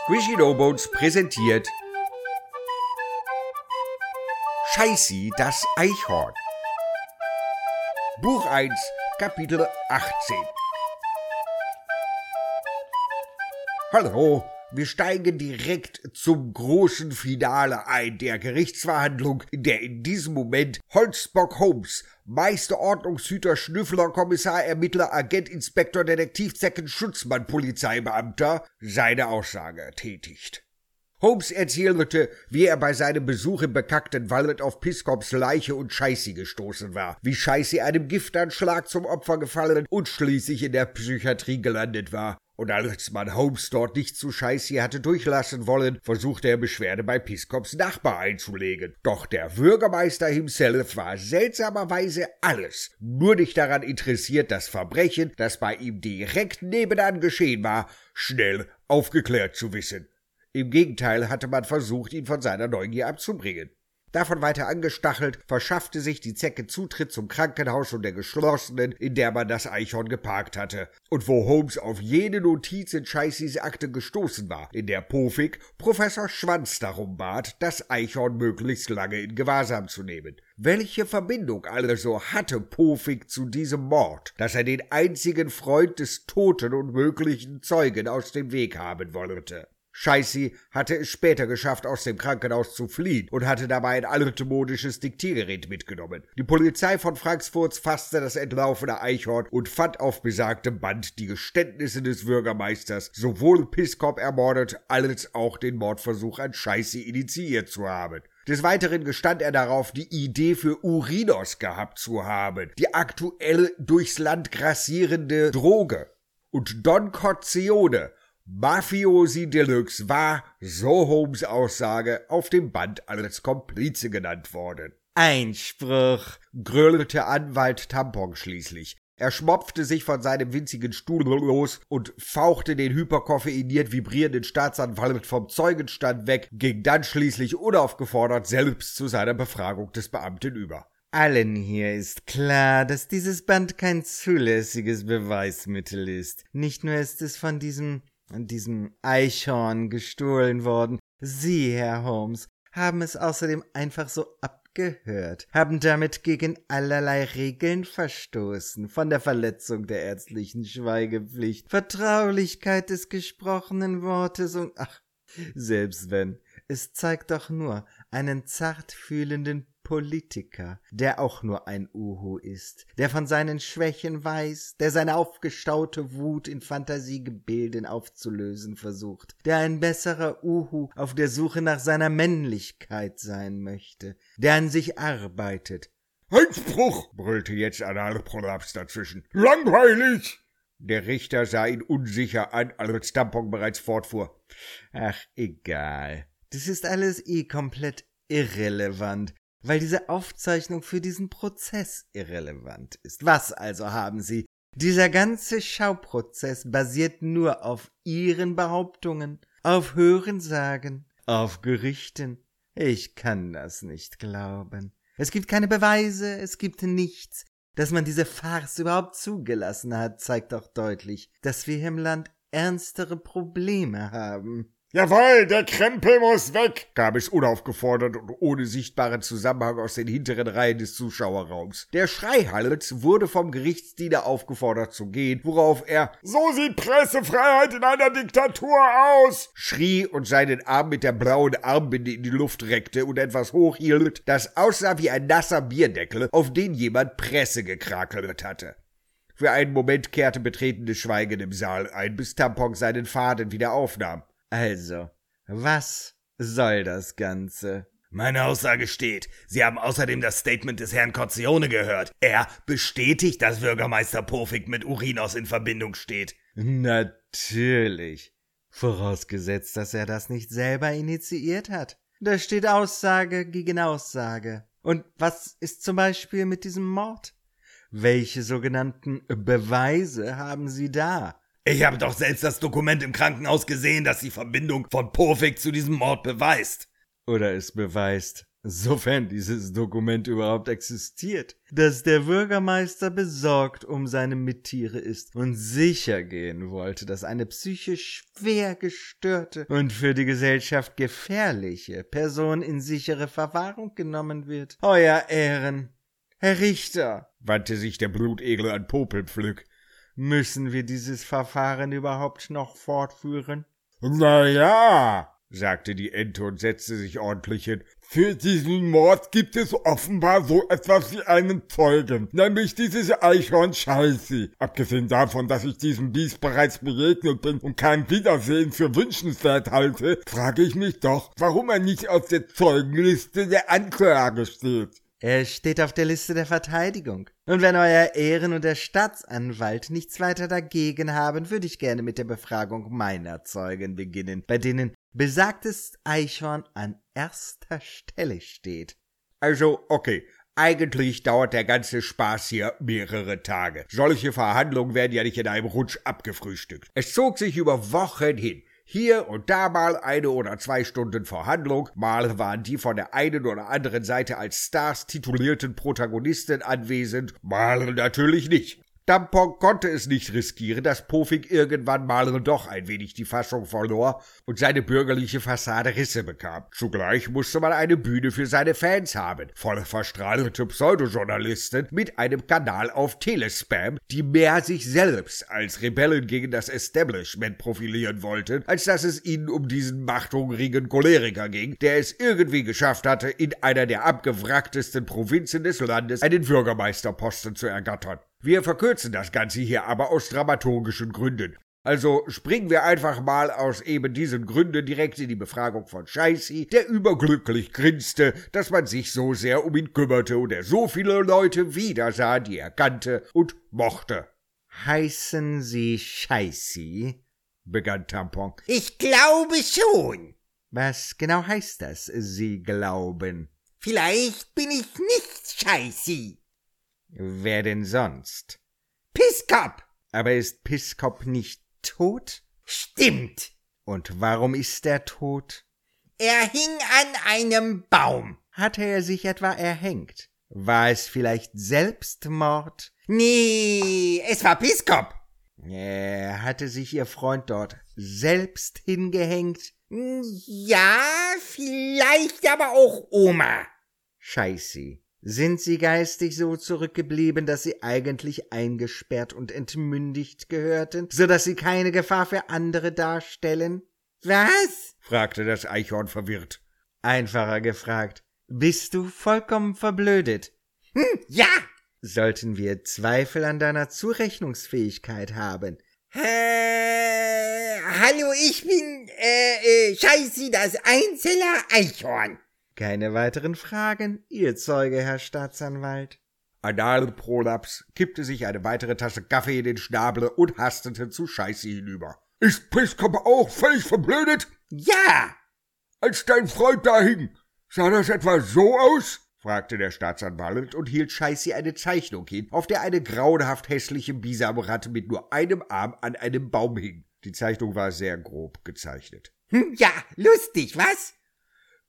Squishy No Bones präsentiert Scheißi, das Eichhorn. Buch 1, Kapitel 18. Hallo, wir steigen direkt zum großen Finale ein der Gerichtsverhandlung, in der in diesem Moment Holzbock Holmes, Meister, Ordnungshüter, Schnüffler, Kommissar, Ermittler, Agent, Inspektor, Detektiv, Zecken, Schutzmann, Polizeibeamter seine Aussage tätigt. Holmes erzählte, wie er bei seinem Besuch im bekackten Wald auf Piscops Leiche und Scheißi gestoßen war, wie Scheißi einem Giftanschlag zum Opfer gefallen und schließlich in der Psychiatrie gelandet war. Und als man Holmes dort nicht zu Scheißi hatte durchlassen wollen, versuchte er Beschwerde bei Piscops Nachbar einzulegen. Doch der Bürgermeister himself war seltsamerweise alles, nur nicht daran interessiert, das Verbrechen, das bei ihm direkt nebenan geschehen war, schnell aufgeklärt zu wissen. Im Gegenteil hatte man versucht, ihn von seiner Neugier abzubringen. Davon weiter angestachelt, verschaffte sich die Zecke Zutritt zum Krankenhaus und der geschlossenen, in der man das Eichhorn geparkt hatte, und wo Holmes auf jene Notiz in Scheißis Akte gestoßen war, in der Pofik Professor Schwanz darum bat, das Eichhorn möglichst lange in Gewahrsam zu nehmen. Welche Verbindung also hatte Pofik zu diesem Mord, dass er den einzigen Freund des Toten und möglichen Zeugen aus dem Weg haben wollte? Scheißi hatte es später geschafft, aus dem Krankenhaus zu fliehen und hatte dabei ein altmodisches Diktiergerät mitgenommen. Die Polizei von Frankfurt fasste das entlaufene Eichhorn und fand auf besagtem Band die Geständnisse des Bürgermeisters, sowohl Piskop ermordet als auch den Mordversuch an Scheißi initiiert zu haben. Des Weiteren gestand er darauf, die Idee für Urinos gehabt zu haben, die aktuell durchs Land grassierende Droge. Und Don Corzione Mafiosi Deluxe war, so Holmes Aussage, auf dem Band als Komplize genannt worden. Einspruch, grölte Anwalt Tampon schließlich. Er schmopfte sich von seinem winzigen Stuhl los und fauchte den hyperkoffeiniert vibrierenden Staatsanwalt vom Zeugenstand weg, ging dann schließlich unaufgefordert selbst zu seiner Befragung des Beamten über. Allen hier ist klar, dass dieses Band kein zulässiges Beweismittel ist. Nicht nur ist es von diesem diesem Eichhorn gestohlen worden. Sie, Herr Holmes, haben es außerdem einfach so abgehört, haben damit gegen allerlei Regeln verstoßen, von der Verletzung der ärztlichen Schweigepflicht, Vertraulichkeit des gesprochenen Wortes und ach, selbst wenn, es zeigt doch nur einen zartfühlenden Politiker, der auch nur ein Uhu ist, der von seinen Schwächen weiß, der seine aufgestaute Wut in Fantasiegebilden aufzulösen versucht, der ein besserer Uhu auf der Suche nach seiner Männlichkeit sein möchte, der an sich arbeitet. Einspruch! brüllte jetzt Analprolaps dazwischen. Langweilig! Der Richter sah ihn unsicher an, als Tampon bereits fortfuhr. Ach, egal. Das ist alles eh komplett irrelevant weil diese Aufzeichnung für diesen Prozess irrelevant ist. Was also haben Sie? Dieser ganze Schauprozess basiert nur auf Ihren Behauptungen, auf Hörensagen, auf Gerichten. Ich kann das nicht glauben. Es gibt keine Beweise, es gibt nichts. Dass man diese Farce überhaupt zugelassen hat, zeigt doch deutlich, dass wir im Land ernstere Probleme haben. Jawohl, der Krempel muss weg, gab es unaufgefordert und ohne sichtbaren Zusammenhang aus den hinteren Reihen des Zuschauerraums. Der Schreihals wurde vom Gerichtsdiener aufgefordert zu gehen, worauf er So sieht Pressefreiheit in einer Diktatur aus, schrie und seinen Arm mit der blauen Armbinde in die Luft reckte und etwas hochhielt, das aussah wie ein nasser Bierdeckel, auf den jemand Presse gekrakelt hatte. Für einen Moment kehrte betretenes Schweigen im Saal ein, bis Tampon seinen Faden wieder aufnahm. Also, was soll das Ganze? Meine Aussage steht. Sie haben außerdem das Statement des Herrn Corzione gehört. Er bestätigt, dass Bürgermeister Pofik mit Urinos in Verbindung steht. Natürlich. Vorausgesetzt, dass er das nicht selber initiiert hat. Da steht Aussage gegen Aussage. Und was ist zum Beispiel mit diesem Mord? Welche sogenannten Beweise haben Sie da? Ich habe doch selbst das Dokument im Krankenhaus gesehen, das die Verbindung von Pofik zu diesem Mord beweist. Oder es beweist, sofern dieses Dokument überhaupt existiert, dass der Bürgermeister besorgt um seine Mittiere ist und sicher gehen wollte, dass eine psychisch schwer gestörte und für die Gesellschaft gefährliche Person in sichere Verwahrung genommen wird. Euer Ehren, Herr Richter, wandte sich der Blutegel an Popelpflück, müssen wir dieses Verfahren überhaupt noch fortführen? Na ja, sagte die Ente und setzte sich ordentlich hin. Für diesen Mord gibt es offenbar so etwas wie einen Zeugen, nämlich dieses Eichhorn Scheiße. Abgesehen davon, dass ich diesem Biest bereits begegnet bin und kein Wiedersehen für wünschenswert halte, frage ich mich doch, warum er nicht auf der Zeugenliste der Anklage steht. Er steht auf der Liste der Verteidigung. Und wenn Euer Ehren und der Staatsanwalt nichts weiter dagegen haben, würde ich gerne mit der Befragung meiner Zeugen beginnen, bei denen besagtes Eichhorn an erster Stelle steht. Also, okay. Eigentlich dauert der ganze Spaß hier mehrere Tage. Solche Verhandlungen werden ja nicht in einem Rutsch abgefrühstückt. Es zog sich über Wochen hin. Hier und da mal eine oder zwei Stunden Verhandlung, mal waren die von der einen oder anderen Seite als Stars titulierten Protagonisten anwesend, mal natürlich nicht. Dampon konnte es nicht riskieren, dass Pofik irgendwann mal doch ein wenig die Fassung verlor und seine bürgerliche Fassade Risse bekam. Zugleich musste man eine Bühne für seine Fans haben, voll verstrahlte Pseudojournalisten mit einem Kanal auf Telespam, die mehr sich selbst als Rebellen gegen das Establishment profilieren wollten, als dass es ihnen um diesen machthungrigen Choleriker ging, der es irgendwie geschafft hatte, in einer der abgewracktesten Provinzen des Landes einen Bürgermeisterposten zu ergattern. Wir verkürzen das Ganze hier aber aus dramaturgischen Gründen. Also springen wir einfach mal aus eben diesen Gründen direkt in die Befragung von Scheissi, der überglücklich grinste, dass man sich so sehr um ihn kümmerte und er so viele Leute wiedersah, die er kannte und mochte. Heißen Sie Scheissi? begann Tampon. Ich glaube schon. Was genau heißt das, Sie glauben? Vielleicht bin ich nicht Scheissi. Wer denn sonst? Piskop! Aber ist Piskop nicht tot? Stimmt. Und warum ist er tot? Er hing an einem Baum. Hatte er sich etwa erhängt? War es vielleicht Selbstmord? Nee, es war Piskop. Er hatte sich ihr Freund dort selbst hingehängt? Ja, vielleicht aber auch Oma. Scheiße. Sind sie geistig so zurückgeblieben, dass sie eigentlich eingesperrt und entmündigt gehörten, so dass sie keine Gefahr für andere darstellen? Was? fragte das Eichhorn verwirrt. Einfacher gefragt. Bist du vollkommen verblödet? Hm, ja. Sollten wir Zweifel an deiner Zurechnungsfähigkeit haben? Äh, hallo, ich bin, äh, äh, Scheiße, das Einzeller Eichhorn. Keine weiteren Fragen, Ihr Zeuge, Herr Staatsanwalt. Analprolaps kippte sich eine weitere Tasse Kaffee in den Schnabel und hastete zu Scheiße hinüber. Ist Piskop auch völlig verblödet? Ja! Als dein Freund da hing, sah das etwa so aus? fragte der Staatsanwalt und hielt Scheiße eine Zeichnung hin, auf der eine grauenhaft hässliche Bisamratte mit nur einem Arm an einem Baum hing. Die Zeichnung war sehr grob gezeichnet. Hm, ja, lustig, was?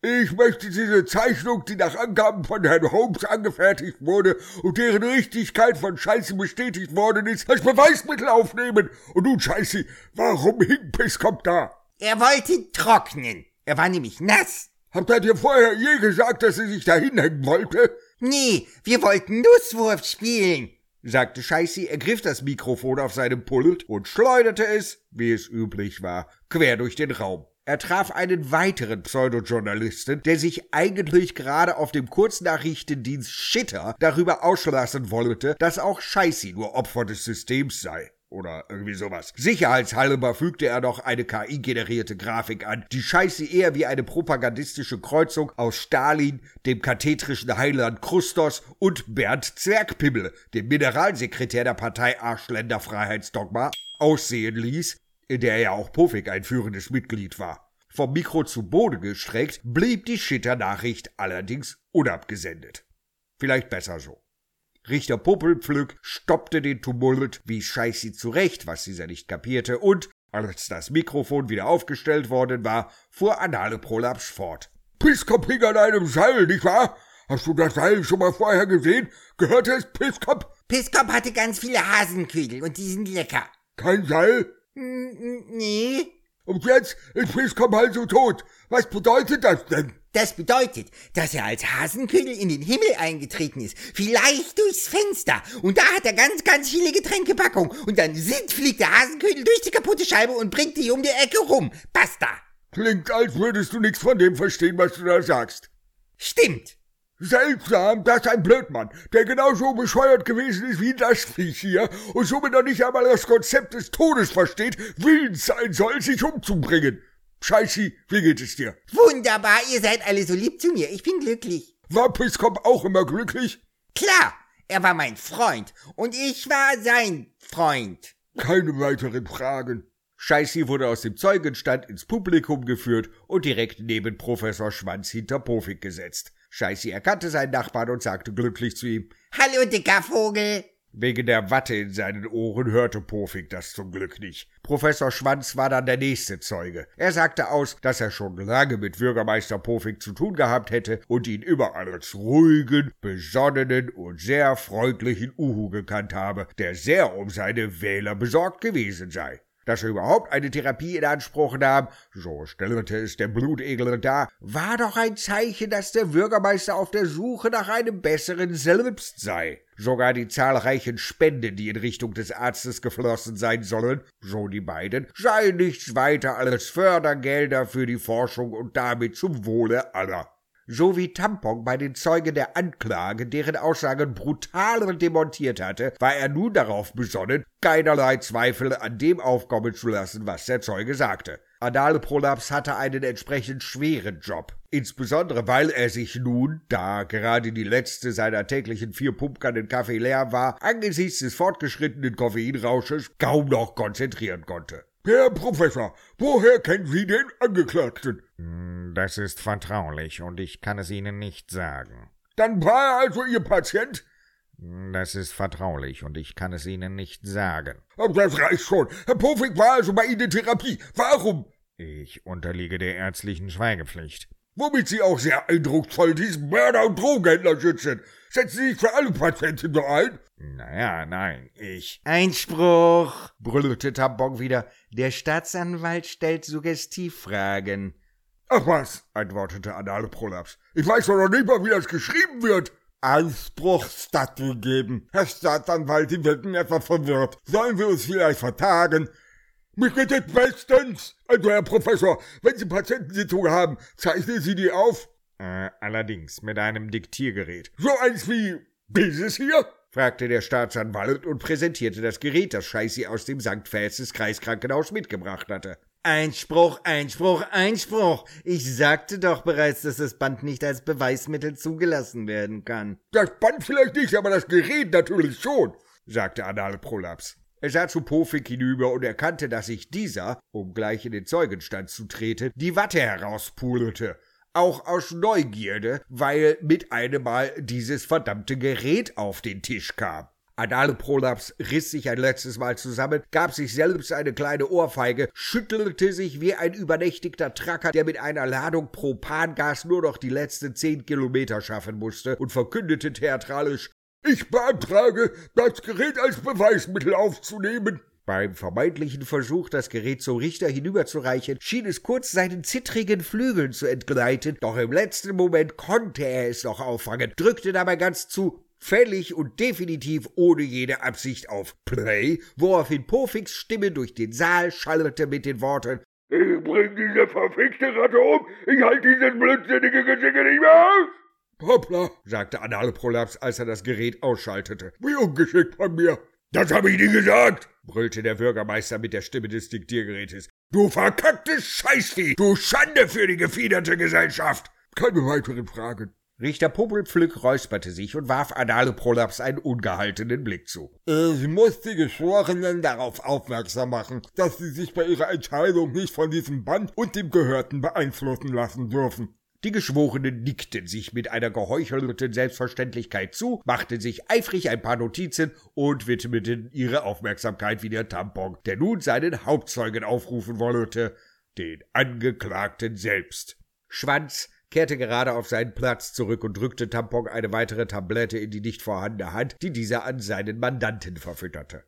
Ich möchte diese Zeichnung, die nach Angaben von Herrn Holmes angefertigt wurde und deren Richtigkeit von Scheiße bestätigt worden ist, als Beweismittel aufnehmen. Und nun, Scheiße, warum hing Piskop da? Er wollte trocknen. Er war nämlich nass. Habt ihr dir vorher je gesagt, dass er sich da hinhängen wollte? Nee, wir wollten Nusswurf spielen, sagte Scheißi, ergriff das Mikrofon auf seinem Pult und schleuderte es, wie es üblich war, quer durch den Raum. Er traf einen weiteren Pseudojournalisten, der sich eigentlich gerade auf dem Kurznachrichtendienst Shitter darüber auslassen wollte, dass auch Scheißi nur Opfer des Systems sei. Oder irgendwie sowas. Sicherheitshalber fügte er noch eine KI-generierte Grafik an, die Scheiße eher wie eine propagandistische Kreuzung aus Stalin, dem kathetrischen Heiland Krustos und Bernd Zwergpimmel, dem Mineralsekretär der Partei Arschländerfreiheitsdogma, aussehen ließ, in der ja auch Pofik ein führendes Mitglied war. Vom Mikro zu Boden gestreckt, blieb die Schitter-Nachricht allerdings unabgesendet. Vielleicht besser so. Richter Popelpflück stoppte den Tumult, wies Scheißi zurecht, was dieser nicht kapierte, und, als das Mikrofon wieder aufgestellt worden war, fuhr Anale Prolaps fort. Pisskop hing an einem Seil, nicht wahr? Hast du das Seil schon mal vorher gesehen? Gehörte es Pisskop? Pisskop hatte ganz viele Hasenködel und die sind lecker. Kein Seil? Nee. Und jetzt ist Pisskop also tot. Was bedeutet das denn? Das bedeutet, dass er als Hasenködel in den Himmel eingetreten ist. Vielleicht durchs Fenster. Und da hat er ganz, ganz viele Getränkepackungen. Und dann sind, fliegt der Hasenködel durch die kaputte Scheibe und bringt die um die Ecke rum. Basta. Klingt, als würdest du nichts von dem verstehen, was du da sagst. Stimmt. Seltsam, dass ein Blödmann, der genauso bescheuert gewesen ist wie das Viech hier und somit noch nicht einmal das Konzept des Todes versteht, willens sein soll, sich umzubringen. Scheißi, wie geht es dir? Wunderbar, ihr seid alle so lieb zu mir. Ich bin glücklich. War Pisskop auch immer glücklich? Klar, er war mein Freund und ich war sein Freund. Keine weiteren Fragen. Scheißi wurde aus dem Zeugenstand ins Publikum geführt und direkt neben Professor Schwanz hinter Pofik gesetzt. Scheißi erkannte seinen Nachbarn und sagte glücklich zu ihm, Hallo, dicker Vogel. Wegen der Watte in seinen Ohren hörte Pofik das zum Glück nicht. Professor Schwanz war dann der nächste Zeuge. Er sagte aus, dass er schon lange mit Bürgermeister Pofik zu tun gehabt hätte und ihn überall als ruhigen, besonnenen und sehr freundlichen Uhu gekannt habe, der sehr um seine Wähler besorgt gewesen sei dass er überhaupt eine Therapie in Anspruch nahm, so stellte es der Blutegel dar, war doch ein Zeichen, dass der Bürgermeister auf der Suche nach einem besseren selbst sei. Sogar die zahlreichen Spenden, die in Richtung des Arztes geflossen sein sollen, so die beiden, seien nichts weiter als Fördergelder für die Forschung und damit zum Wohle aller so wie Tampon bei den Zeugen der Anklage deren Aussagen brutal demontiert hatte, war er nun darauf besonnen, keinerlei Zweifel an dem aufkommen zu lassen, was der Zeuge sagte. Analprolaps hatte einen entsprechend schweren Job. Insbesondere weil er sich nun, da gerade die letzte seiner täglichen vier Pumpkannen Kaffee leer war, angesichts des fortgeschrittenen Koffeinrausches kaum noch konzentrieren konnte. Herr Professor, woher kennen Sie den Angeklagten? Hm, das ist vertraulich und ich kann es Ihnen nicht sagen. Dann war er also Ihr Patient? Hm, das ist vertraulich und ich kann es Ihnen nicht sagen. Aber das reicht schon. Herr Pofik war also bei Ihnen in Therapie. Warum? Ich unterliege der ärztlichen Schweigepflicht. Womit Sie auch sehr eindrucksvoll diesen Mörder und Drogenhändler schützen. Setzen Sie sich für alle Patienten so ein? Naja, nein, ich. Einspruch, brüllte Tampon wieder. Der Staatsanwalt stellt Suggestivfragen. Ach was, antwortete Anale Prolaps. Ich weiß doch noch nicht mal, wie das geschrieben wird. Einspruch stattgegeben. Herr Staatsanwalt, Sie wirken etwas verwirrt. Sollen wir uns vielleicht vertagen? Mich geht es bestens. Also, Herr Professor, wenn Sie Patientensitzungen haben, zeichnen Sie die auf? Äh, allerdings, mit einem Diktiergerät. So eins wie dieses hier? fragte der Staatsanwalt und präsentierte das Gerät, das Scheißi aus dem St. Fäßes Kreiskrankenhaus mitgebracht hatte. Einspruch, Einspruch, Einspruch. Ich sagte doch bereits, dass das Band nicht als Beweismittel zugelassen werden kann. Das Band vielleicht nicht, aber das Gerät natürlich schon, sagte Anale Prolaps. Er sah zu Pofik hinüber und erkannte, dass sich dieser, um gleich in den Zeugenstand zu treten, die Watte herauspulte auch aus Neugierde, weil mit einem Mal dieses verdammte Gerät auf den Tisch kam. Anale Prolaps riss sich ein letztes Mal zusammen, gab sich selbst eine kleine Ohrfeige, schüttelte sich wie ein übernächtigter Tracker, der mit einer Ladung Propangas nur noch die letzten zehn Kilometer schaffen musste, und verkündete theatralisch Ich beantrage, das Gerät als Beweismittel aufzunehmen. Beim vermeintlichen Versuch, das Gerät zum Richter hinüberzureichen, schien es kurz seinen zittrigen Flügeln zu entgleiten, doch im letzten Moment konnte er es noch auffangen, drückte dabei ganz zu fällig und definitiv ohne jede Absicht auf Play, woraufhin Pofix Stimme durch den Saal schallte mit den Worten Ich bring diese verfickte Ratte um, ich halte dieses blödsinnige Gesicke nicht mehr aus! Hoppla, sagte Analprolaps, als er das Gerät ausschaltete. Wie ungeschickt von mir. Das hab ich nie gesagt, brüllte der Bürgermeister mit der Stimme des Diktiergerätes. Du verkacktes Scheißvieh! Du Schande für die gefiederte Gesellschaft! Keine weiteren Fragen. Richter Popelpflück räusperte sich und warf Anale Prolaps einen ungehaltenen Blick zu. Ich muss die Geschworenen darauf aufmerksam machen, dass sie sich bei ihrer Entscheidung nicht von diesem Band und dem Gehörten beeinflussen lassen dürfen. Die Geschworenen nickten sich mit einer geheuchelten Selbstverständlichkeit zu, machten sich eifrig ein paar Notizen und widmeten ihre Aufmerksamkeit wieder Tampon, der nun seinen Hauptzeugen aufrufen wollte, den Angeklagten selbst. Schwanz kehrte gerade auf seinen Platz zurück und drückte Tampon eine weitere Tablette in die nicht vorhandene Hand, die dieser an seinen Mandanten verfütterte.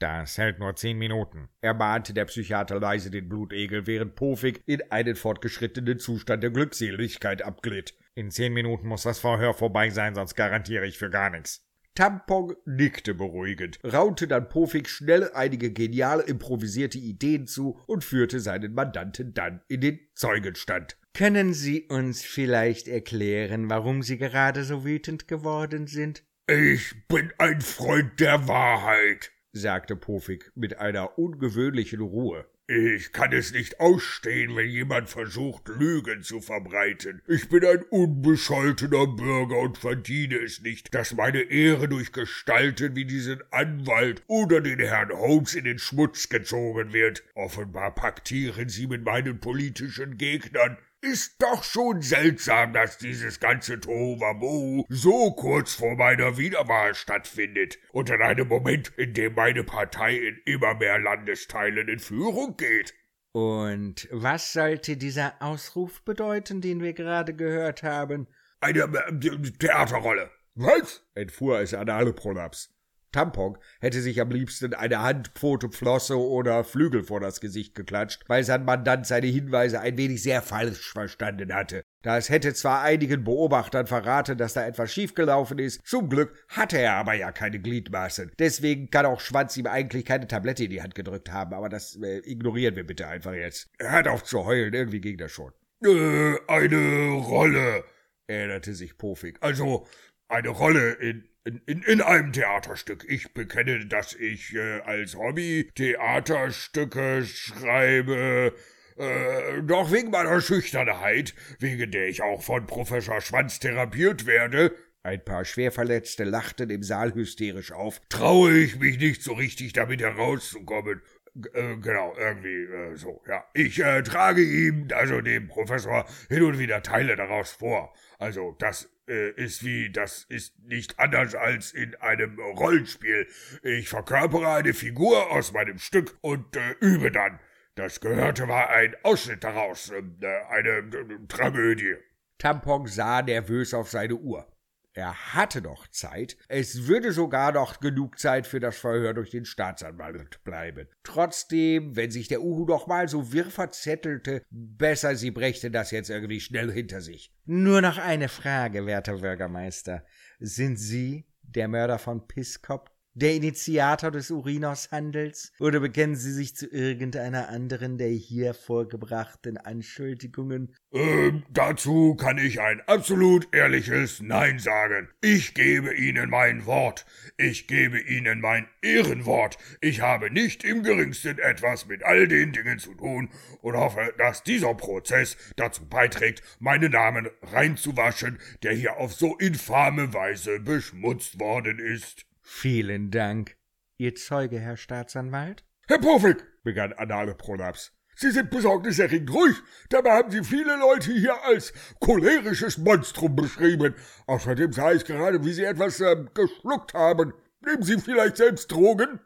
Das hält nur zehn Minuten, ermahnte der Psychiater leise den Blutegel, während Pofik in einen fortgeschrittenen Zustand der Glückseligkeit abglitt. In zehn Minuten muss das Verhör vorbei sein, sonst garantiere ich für gar nichts. Tampon nickte beruhigend, raunte dann Pofik schnell einige genial improvisierte Ideen zu und führte seinen Mandanten dann in den Zeugenstand. Können Sie uns vielleicht erklären, warum Sie gerade so wütend geworden sind? Ich bin ein Freund der Wahrheit, sagte Pofik mit einer ungewöhnlichen Ruhe. Ich kann es nicht ausstehen, wenn jemand versucht, Lügen zu verbreiten. Ich bin ein unbescholtener Bürger und verdiene es nicht, dass meine Ehre durch Gestalten wie diesen Anwalt oder den Herrn Holmes in den Schmutz gezogen wird. Offenbar paktieren Sie mit meinen politischen Gegnern. Ist doch schon seltsam, dass dieses ganze Tohuwabohu so kurz vor meiner Wiederwahl stattfindet und in einem Moment, in dem meine Partei in immer mehr Landesteilen in Führung geht. Und was sollte dieser Ausruf bedeuten, den wir gerade gehört haben? Eine äh, Theaterrolle. Was? entfuhr es an alle Prolaps. Tampon hätte sich am liebsten eine Hand, Pfote, Flosse oder Flügel vor das Gesicht geklatscht, weil sein Mandant seine Hinweise ein wenig sehr falsch verstanden hatte. Das hätte zwar einigen Beobachtern verraten, dass da etwas schiefgelaufen ist, zum Glück hatte er aber ja keine Gliedmaßen. Deswegen kann auch Schwanz ihm eigentlich keine Tablette in die Hand gedrückt haben, aber das äh, ignorieren wir bitte einfach jetzt. Er hat auf zu heulen, irgendwie ging das schon. Äh, eine Rolle, erinnerte sich Pofik. Also, eine Rolle in in, in, in einem Theaterstück. Ich bekenne, dass ich äh, als Hobby Theaterstücke schreibe, äh, doch wegen meiner Schüchternheit, wegen der ich auch von Professor Schwanz therapiert werde, ein paar Schwerverletzte lachten im Saal hysterisch auf, traue ich mich nicht so richtig damit herauszukommen. G äh, genau, irgendwie äh, so, ja. Ich äh, trage ihm, also dem Professor, hin und wieder Teile daraus vor. Also das äh, ist wie, das ist nicht anders als in einem Rollenspiel. Ich verkörpere eine Figur aus meinem Stück und äh, übe dann. Das Gehörte war ein Ausschnitt daraus, äh, eine Tragödie. Tampon sah nervös auf seine Uhr. Er hatte noch Zeit. Es würde sogar noch genug Zeit für das Verhör durch den Staatsanwalt bleiben. Trotzdem, wenn sich der Uhu noch mal so wirr verzettelte, besser sie brächte das jetzt irgendwie schnell hinter sich. Nur noch eine Frage, werter Bürgermeister. Sind Sie der Mörder von Pisskop? Der Initiator des Urinos-Handels? Oder bekennen Sie sich zu irgendeiner anderen der hier vorgebrachten Anschuldigungen? Ähm, dazu kann ich ein absolut ehrliches Nein sagen. Ich gebe Ihnen mein Wort. Ich gebe Ihnen mein Ehrenwort. Ich habe nicht im geringsten etwas mit all den Dingen zu tun und hoffe, dass dieser Prozess dazu beiträgt, meinen Namen reinzuwaschen, der hier auf so infame Weise beschmutzt worden ist. Vielen Dank. Ihr Zeuge, Herr Staatsanwalt? Herr Pofik, begann Anale Prolaps. Sie sind besorgniserregend ruhig. Dabei haben Sie viele Leute hier als cholerisches Monstrum beschrieben. Außerdem sah ich gerade, wie Sie etwas äh, geschluckt haben. Nehmen Sie vielleicht selbst Drogen?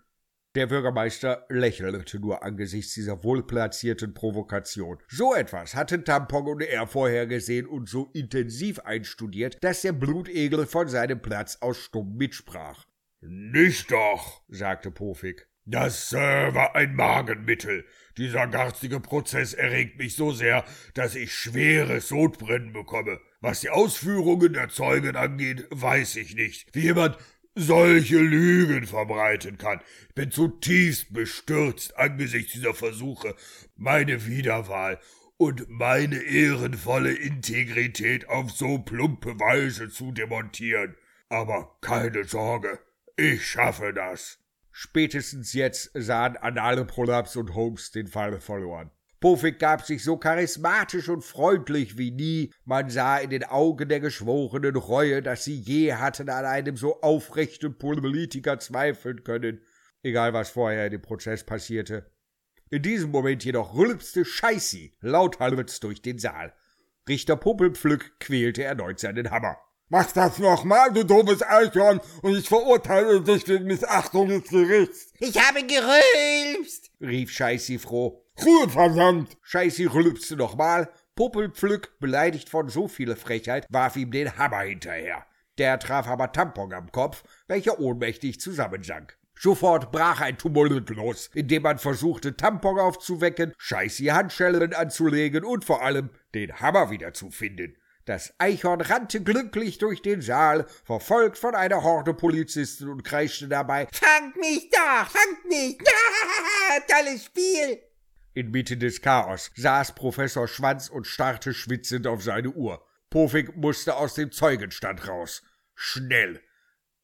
Der Bürgermeister lächelte nur angesichts dieser wohlplatzierten Provokation. So etwas hatten Tampon und er vorher gesehen und so intensiv einstudiert, dass der Blutegel von seinem Platz aus stumm mitsprach. Nicht doch, sagte Pofik. Das äh, war ein Magenmittel. Dieser garstige Prozess erregt mich so sehr, dass ich schweres Sodbrennen bekomme. Was die Ausführungen der Zeugen angeht, weiß ich nicht, wie jemand solche Lügen verbreiten kann. Ich bin zutiefst bestürzt angesichts dieser Versuche, meine Wiederwahl und meine ehrenvolle Integrität auf so plumpe Weise zu demontieren. Aber keine Sorge, ich schaffe das. Spätestens jetzt sahen Anale Prolaps und Holmes den Fall verloren. Pofik gab sich so charismatisch und freundlich wie nie. Man sah in den Augen der Geschworenen Reue, dass sie je hatten an einem so aufrechten Politiker zweifeln können. Egal was vorher in dem Prozess passierte. In diesem Moment jedoch rülpste Scheißi lauthals durch den Saal. Richter Puppelpflück quälte erneut seinen Hammer. Mach das nochmal, du doofes Eichhorn, und ich verurteile dich wegen Missachtung des Gerichts. Ich habe gerülpst, rief Scheißi froh. Ruhe, verdammt! Scheißi rülpste nochmal, Popelpflück, beleidigt von so vieler Frechheit, warf ihm den Hammer hinterher. Der traf aber Tampon am Kopf, welcher ohnmächtig zusammensank. Sofort brach ein Tumult los, indem man versuchte, Tampon aufzuwecken, scheiße Handschellen anzulegen und vor allem den Hammer wiederzufinden. Das Eichhorn rannte glücklich durch den Saal, verfolgt von einer Horde Polizisten und kreischte dabei Fangt mich doch, fangt mich! Tolles Spiel! Inmitten des Chaos saß Professor Schwanz und starrte schwitzend auf seine Uhr. Pofik musste aus dem Zeugenstand raus. Schnell!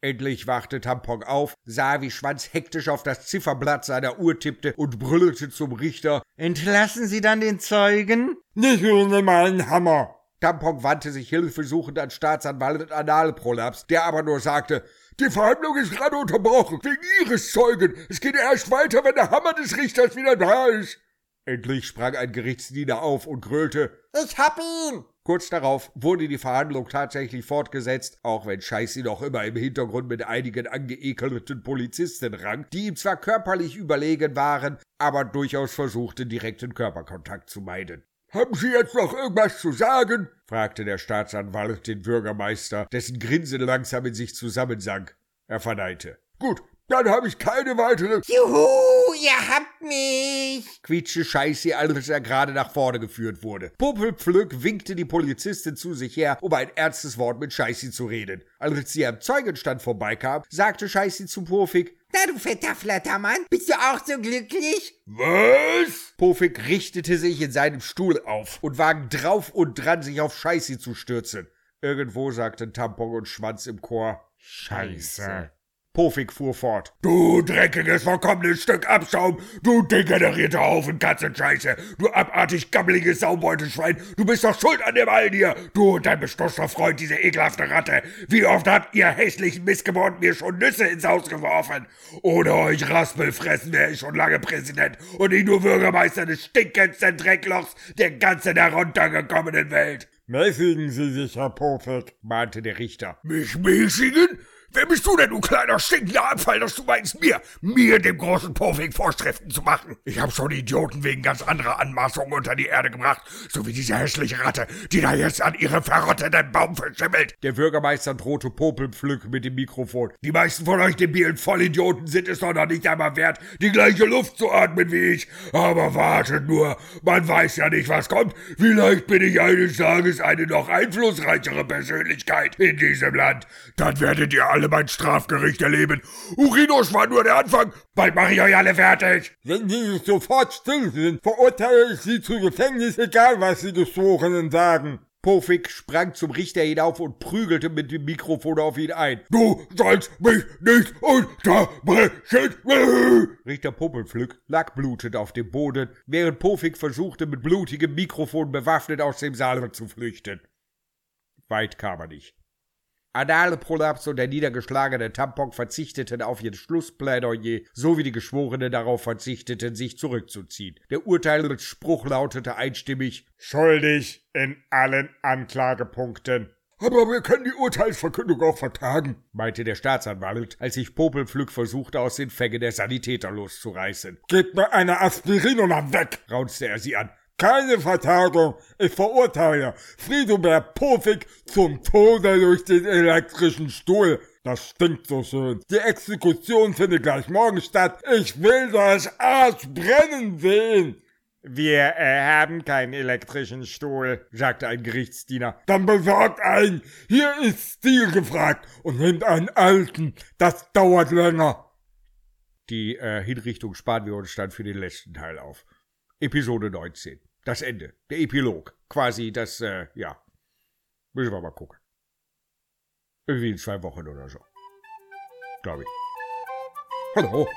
Endlich wachte Tampon auf, sah, wie Schwanz hektisch auf das Zifferblatt seiner Uhr tippte und brüllte zum Richter Entlassen Sie dann den Zeugen? Nicht ohne meinen Hammer. Tampon wandte sich hilfesuchend an Staatsanwalt Analprolaps, der aber nur sagte, die Verhandlung ist gerade unterbrochen, wegen Ihres Zeugen. Es geht erst weiter, wenn der Hammer des Richters wieder da ist. Endlich sprang ein Gerichtsdiener auf und grölte, Ich hab ihn! Kurz darauf wurde die Verhandlung tatsächlich fortgesetzt, auch wenn Scheißi noch immer im Hintergrund mit einigen angeekelten Polizisten rang, die ihm zwar körperlich überlegen waren, aber durchaus versuchten, direkten Körperkontakt zu meiden. Haben Sie jetzt noch irgendwas zu sagen? fragte der Staatsanwalt den Bürgermeister, dessen Grinsen langsam in sich zusammensank. Er verneinte. Gut, dann habe ich keine weitere. Juhu, ihr habt mich! quietschte Scheiße, als er gerade nach vorne geführt wurde. Popelpflück winkte die Polizistin zu sich her, um ein ernstes Wort mit Scheißi zu reden. Als sie am Zeugenstand vorbeikam, sagte Scheißi zu Pofik, Na du fetter Flattermann, bist du auch so glücklich? Was? Pofik richtete sich in seinem Stuhl auf und war drauf und dran, sich auf Scheißi zu stürzen. Irgendwo sagten Tampon und Schwanz im Chor, Scheiße. Pofik fuhr fort. Du dreckiges, verkommenes Stück Abschaum, du degenerierter Haufen Katzenscheiße, du abartig gammeliges Saubeutelschwein, du bist doch schuld an dem all dir, du und dein bestoßter Freund, diese ekelhafte Ratte. Wie oft habt ihr hässlichen Missgeborenen mir schon Nüsse ins Haus geworfen? Ohne euch Raspelfressen wäre ich schon lange Präsident und nicht nur Bürgermeister des stinkendsten Drecklochs der ganzen heruntergekommenen Welt. Mäßigen Sie sich, Herr Pofik. mahnte der Richter. Mich mäßigen? Wer bist du denn, du kleiner stinkender Abfall, dass du meinst, mir, mir, dem großen Pofik, Vorschriften zu machen? Ich hab schon Idioten wegen ganz anderer Anmaßungen unter die Erde gebracht, so wie diese hässliche Ratte, die da jetzt an ihrem verrotteten Baum verschimmelt. Der Bürgermeister drohte Popelpflück mit dem Mikrofon. Die meisten von euch debilen Vollidioten sind es doch noch nicht einmal wert, die gleiche Luft zu atmen wie ich. Aber wartet nur, man weiß ja nicht, was kommt. Vielleicht bin ich eines Tages eine noch einflussreichere Persönlichkeit in diesem Land. Dann werdet ihr alle mein Strafgericht erleben. Urinos war nur der Anfang. Bald mache ich euch alle fertig. Wenn Sie nicht sofort still sind, verurteile ich Sie zu Gefängnis, egal was die Geschworenen sagen. Pofik sprang zum Richter hinauf und prügelte mit dem Mikrofon auf ihn ein. Du sollst mich nicht unterbrechen. Richter Popelpflück lag blutend auf dem Boden, während Pofik versuchte, mit blutigem Mikrofon bewaffnet aus dem Saal zu flüchten. Weit kam er nicht. Anale Prolaps und der niedergeschlagene Tampon verzichteten auf ihr Schlussplädoyer, so wie die Geschworenen darauf verzichteten, sich zurückzuziehen. Der Urteilsspruch lautete einstimmig Schuldig in allen Anklagepunkten. Aber wir können die Urteilsverkündung auch vertagen. meinte der Staatsanwalt, als sich Popelpflück versuchte, aus den Fängen der Sanitäter loszureißen. Gebt mir eine Aspirin und dann weg. raunzte er sie an. Keine Vertagung. Ich verurteile Friedobert Pofik zum Tode durch den elektrischen Stuhl. Das stinkt so schön. Die Exekution findet gleich morgen statt. Ich will das Arsch brennen sehen. Wir äh, haben keinen elektrischen Stuhl. sagte ein Gerichtsdiener. Dann besorgt einen. Hier ist Stil gefragt und nehmt einen alten. Das dauert länger. Die äh, Hinrichtung sparen wir uns dann für den letzten Teil auf. Episode 19. Das Ende. Der Epilog. Quasi das, äh, ja. Müssen wir mal gucken. Irgendwie in zwei Wochen oder so. Glaube ich. Hallo.